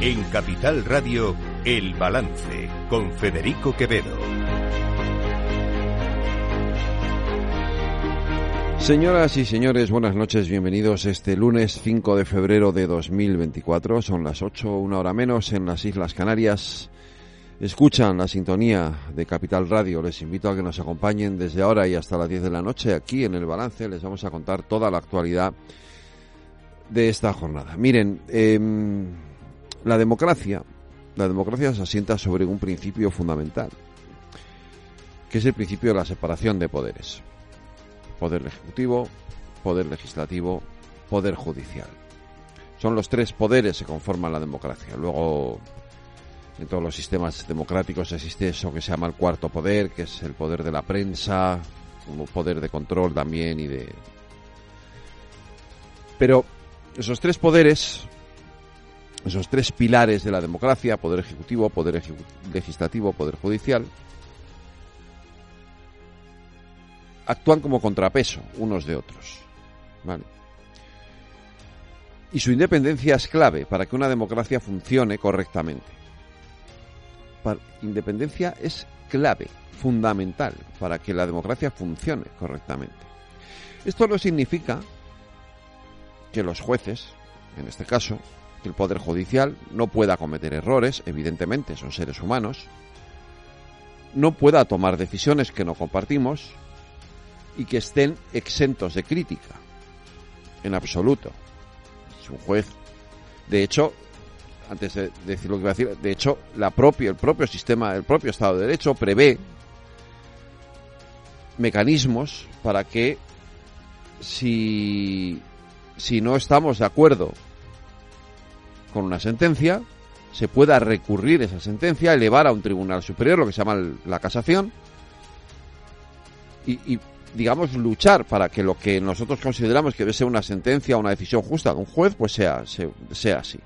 En Capital Radio, El Balance, con Federico Quevedo. Señoras y señores, buenas noches, bienvenidos este lunes 5 de febrero de 2024. Son las 8, una hora menos en las Islas Canarias. Escuchan la sintonía de Capital Radio. Les invito a que nos acompañen desde ahora y hasta las 10 de la noche aquí en el balance. Les vamos a contar toda la actualidad de esta jornada. Miren, em, la democracia, la democracia se asienta sobre un principio fundamental, que es el principio de la separación de poderes. Poder ejecutivo, poder legislativo, poder judicial. Son los tres poderes que conforman la democracia. Luego, en todos los sistemas democráticos existe eso que se llama el cuarto poder, que es el poder de la prensa, como poder de control también y de... Pero esos tres poderes, esos tres pilares de la democracia, poder ejecutivo, poder legislativo, poder judicial, actúan como contrapeso unos de otros. Y su independencia es clave para que una democracia funcione correctamente. independencia es clave, fundamental, para que la democracia funcione correctamente. Esto no significa que los jueces, en este caso, el Poder Judicial no pueda cometer errores, evidentemente son seres humanos, no pueda tomar decisiones que no compartimos y que estén exentos de crítica, en absoluto. Es un juez. De hecho, antes de decir lo que iba a decir, de hecho, la propia, el propio sistema, el propio Estado de Derecho prevé mecanismos para que si si no estamos de acuerdo con una sentencia, se pueda recurrir esa sentencia, elevar a un tribunal superior, lo que se llama la casación, y, digamos, luchar para que lo que nosotros consideramos que debe ser una sentencia una decisión justa de un juez, pues sea, sea así.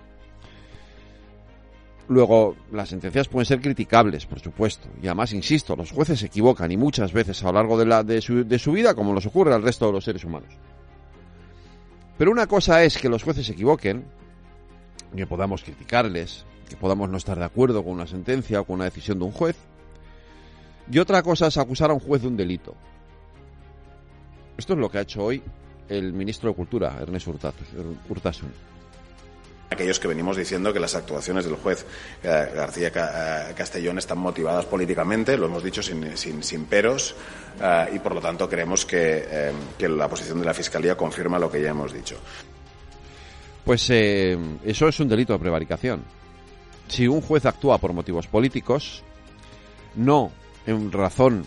Luego, las sentencias pueden ser criticables, por supuesto. Y además, insisto, los jueces se equivocan y muchas veces a lo largo de, la, de su vida, como nos ocurre al resto de los seres humanos. Pero una cosa es que los jueces se equivoquen, que podamos criticarles, que podamos no estar de acuerdo con una sentencia o con una decisión de un juez. Y otra cosa es acusar a un juez de un delito. Esto es lo que ha hecho hoy el ministro de Cultura, Ernest Urtasun aquellos que venimos diciendo que las actuaciones del juez eh, García eh, Castellón están motivadas políticamente, lo hemos dicho sin, sin, peros, eh, y por lo tanto creemos que, la posición de la Fiscalía confirma lo que ya hemos dicho. Pues eso es un delito de prevaricación. Si un juez actúa por motivos políticos, no en razón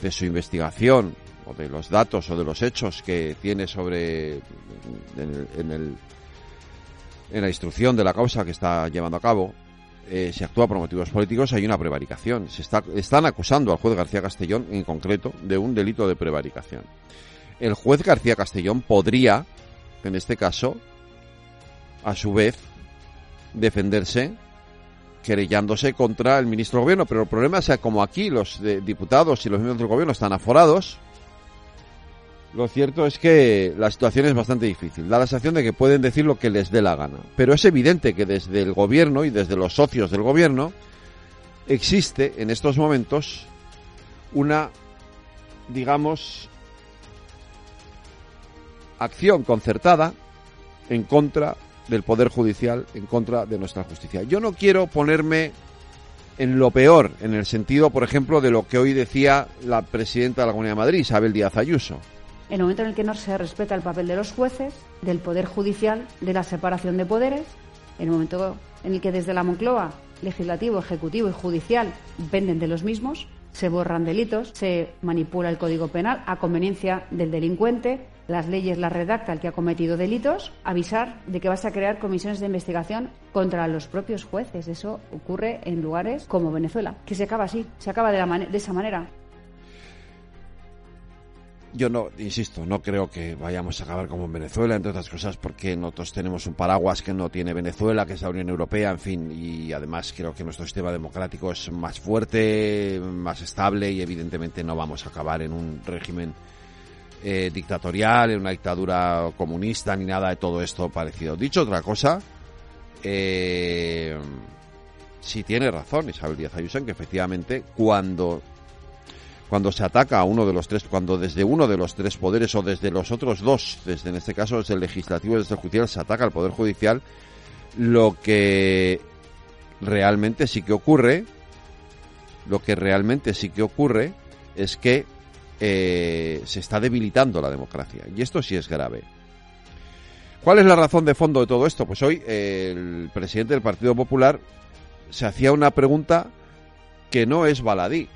de su investigación o de los datos o de los hechos que tiene sobre en el en la instrucción de la causa que está llevando a cabo, eh, se actúa por motivos políticos, hay una prevaricación. Se está, están acusando al juez García Castellón, en concreto, de un delito de prevaricación. El juez García Castellón podría, en este caso, a su vez, defenderse querellándose contra el ministro del gobierno, pero el problema es que como aquí los diputados y los miembros del gobierno están aforados, lo cierto es que la situación es bastante difícil. Da la sensación de que pueden decir lo que les dé la gana. Pero es evidente que desde el gobierno y desde los socios del gobierno existe en estos momentos una, digamos, acción concertada en contra del Poder Judicial, en contra de nuestra justicia. Yo no quiero ponerme en lo peor, en el sentido, por ejemplo, de lo que hoy decía la presidenta de la Comunidad de Madrid, Isabel Díaz Ayuso en el momento en el que no se respeta el papel de los jueces, del Poder Judicial, de la separación de poderes, en el momento en el que desde la Moncloa, legislativo, ejecutivo y judicial venden de los mismos, se borran delitos, se manipula el Código Penal a conveniencia del delincuente, las leyes las redacta el que ha cometido delitos, avisar de que vas a crear comisiones de investigación contra los propios jueces. Eso ocurre en lugares como Venezuela, que se acaba así, se acaba de, esa manera. Yo no, insisto, no creo que vayamos a acabar como en Venezuela, entre otras cosas, porque nosotros tenemos un paraguas que no tiene Venezuela, que es la Unión Europea, en fin, y además creo que nuestro sistema democrático es más fuerte, más estable y evidentemente no vamos a acabar en un régimen eh, dictatorial, en una dictadura comunista, ni nada de todo esto parecido. Dicho otra cosa, eh, si tiene razón Isabel Díaz Ayuso en que efectivamente cuando cuando se ataca a uno de los tres, cuando desde uno de los tres poderes o desde los otros dos, desde en este caso desde el legislativo y desde el judicial, se ataca al poder judicial, lo que realmente sí que ocurre, lo que realmente sí que ocurre es que eh, se está debilitando la democracia y esto sí es grave. ¿Cuál es la razón de fondo de todo esto? Pues hoy el presidente del Partido Popular se hacía una pregunta que no es baladí.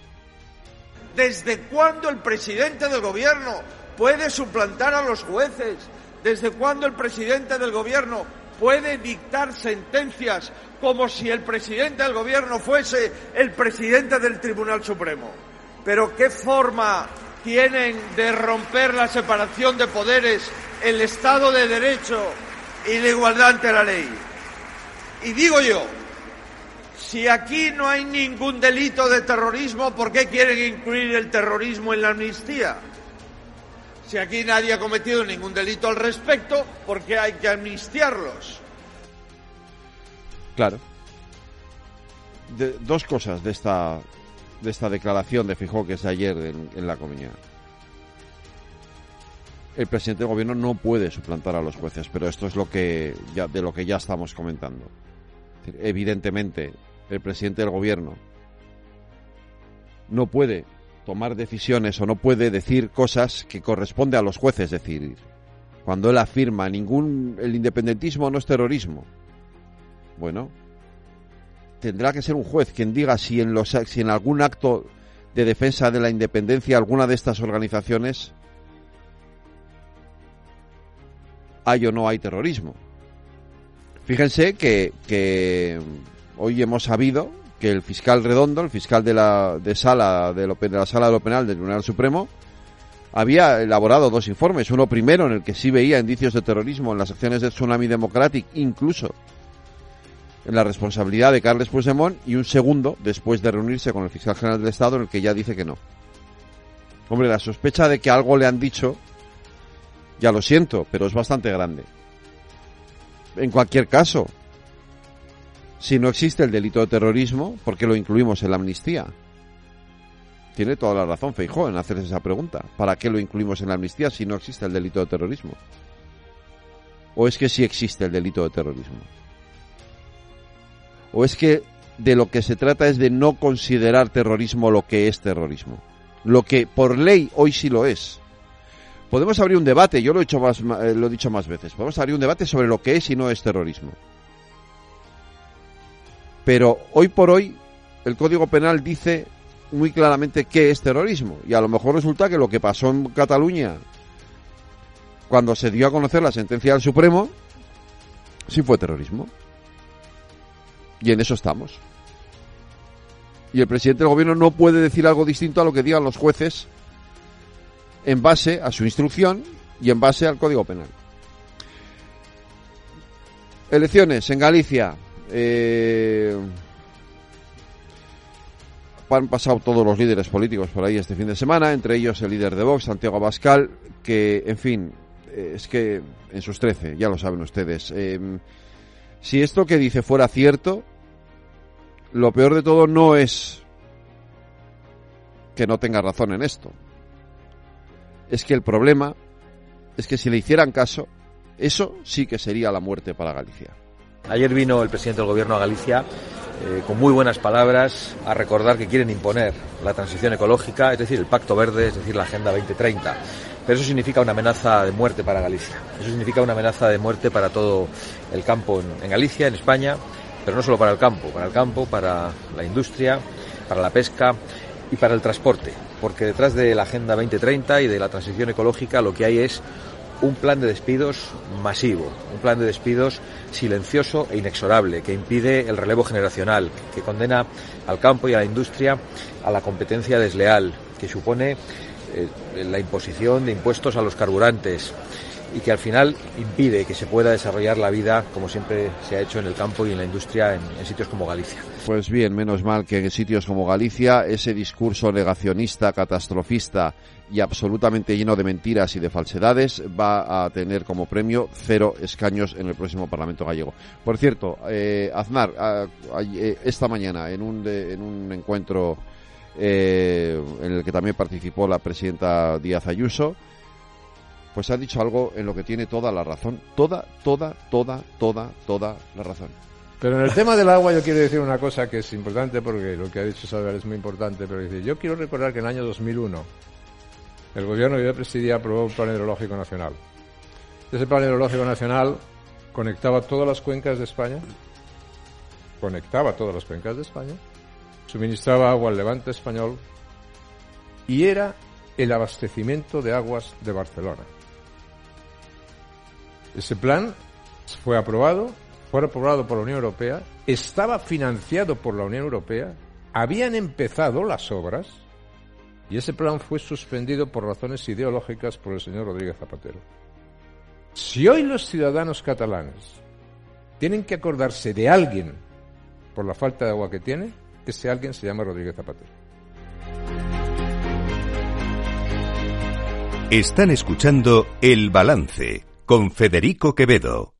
¿Desde cuándo el presidente del gobierno puede suplantar a los jueces? ¿Desde cuándo el presidente del gobierno puede dictar sentencias como si el presidente del gobierno fuese el presidente del Tribunal Supremo? Pero ¿qué forma tienen de romper la separación de poderes, el Estado de Derecho y la igualdad ante la ley? Y digo yo, si aquí no hay ningún delito de terrorismo, ¿por qué quieren incluir el terrorismo en la amnistía? Si aquí nadie ha cometido ningún delito al respecto, ¿por qué hay que amnistiarlos? Claro. dos cosas de esta, de esta declaración de Fijó que es ayer en, en la comunidad. El presidente del gobierno no puede suplantar a los jueces, pero esto es lo que ya, de lo que ya estamos comentando. Evidentemente, el presidente del gobierno no puede tomar decisiones o no puede decir cosas que corresponde a los jueces decir. Cuando él afirma ningún el independentismo no es terrorismo. Bueno, tendrá que ser un juez quien diga si en los si en algún acto de defensa de la independencia alguna de estas organizaciones hay o no hay terrorismo. Fíjense que, hoy hemos sabido que el fiscal Redondo, el fiscal de la de sala de, de la sala de lo penal del Tribunal Supremo, había elaborado dos informes, uno primero en el que sí veía indicios de terrorismo en las acciones del Tsunami Democratic, incluso en la responsabilidad de Carles Puigdemont, y un segundo después de reunirse con el fiscal general del Estado en el que ya dice que no. Hombre, la sospecha de que algo le han dicho, ya lo siento, pero es bastante grande. En cualquier caso, si no existe el delito de terrorismo, ¿por qué lo incluimos en la amnistía? Tiene toda la razón Feijó en hacerse esa pregunta. ¿Para qué lo incluimos en la amnistía si no existe el delito de terrorismo? ¿O es que sí existe el delito de terrorismo? ¿O es que de lo que se trata es de no considerar terrorismo lo que es terrorismo? Lo que por ley hoy sí lo es. Podemos abrir un debate, yo lo he, hecho más, eh, lo he dicho más veces, podemos abrir un debate sobre lo que es y no es terrorismo. Pero hoy por hoy el Código Penal dice muy claramente qué es terrorismo. Y a lo mejor resulta que lo que pasó en Cataluña cuando se dio a conocer la sentencia del Supremo sí fue terrorismo. Y en eso estamos. Y el presidente del gobierno no puede decir algo distinto a lo que digan los jueces en base a su instrucción y en base al Código Penal. Elecciones en Galicia. Eh, han pasado todos los líderes políticos por ahí este fin de semana, entre ellos el líder de Vox, Santiago Abascal, que, en fin, eh, es que en sus trece, ya lo saben ustedes. Eh, si esto que dice fuera cierto, lo peor de todo no es que no tenga razón en esto. Es que el problema es que si le hicieran caso, eso sí que sería la muerte para Galicia. Ayer vino el presidente del Gobierno a Galicia eh, con muy buenas palabras a recordar que quieren imponer la transición ecológica, es decir, el Pacto Verde, es decir, la Agenda 2030. Pero eso significa una amenaza de muerte para Galicia. Eso significa una amenaza de muerte para todo el campo en, en Galicia, en España, pero no solo para el campo, para el campo, para la industria, para la pesca y para el transporte. Porque detrás de la Agenda 2030 y de la transición ecológica lo que hay es un plan de despidos masivo, un plan de despidos silencioso e inexorable que impide el relevo generacional, que condena al campo y a la industria a la competencia desleal, que supone eh, la imposición de impuestos a los carburantes y que al final impide que se pueda desarrollar la vida como siempre se ha hecho en el campo y en la industria en, sitios como Galicia. Pues bien, menos mal que en sitios como Galicia ese discurso negacionista, catastrofista y absolutamente lleno de mentiras y de falsedades va a tener como premio cero escaños en el próximo Parlamento gallego. Por cierto, eh, Aznar, eh, esta mañana en un, en un encuentro eh, en el que también participó la presidenta Díaz Ayuso, pues ha dicho algo en lo que tiene toda la razón. Toda, toda, toda, toda, toda la razón. Pero en el tema del agua yo quiero decir una cosa que es importante porque lo que ha dicho Salvador es muy importante, pero dice, yo quiero recordar que en el año 2001 el gobierno que yo presidía aprobó un plan hidrológico nacional. Ese plan hidrológico nacional conectaba todas las cuencas de España, conectaba todas las cuencas de España, suministraba agua al levante español y era el abastecimiento de aguas de Barcelona. Ese plan fue aprobado, fue aprobado por la Unión Europea, estaba financiado por la Unión Europea, habían empezado las obras y ese plan fue suspendido por razones ideológicas por el señor Rodríguez Zapatero. Si hoy los ciudadanos catalanes tienen que acordarse de alguien por la falta de agua que tiene, ese alguien se llama Rodríguez Zapatero. Están escuchando El Balance con Federico Quevedo.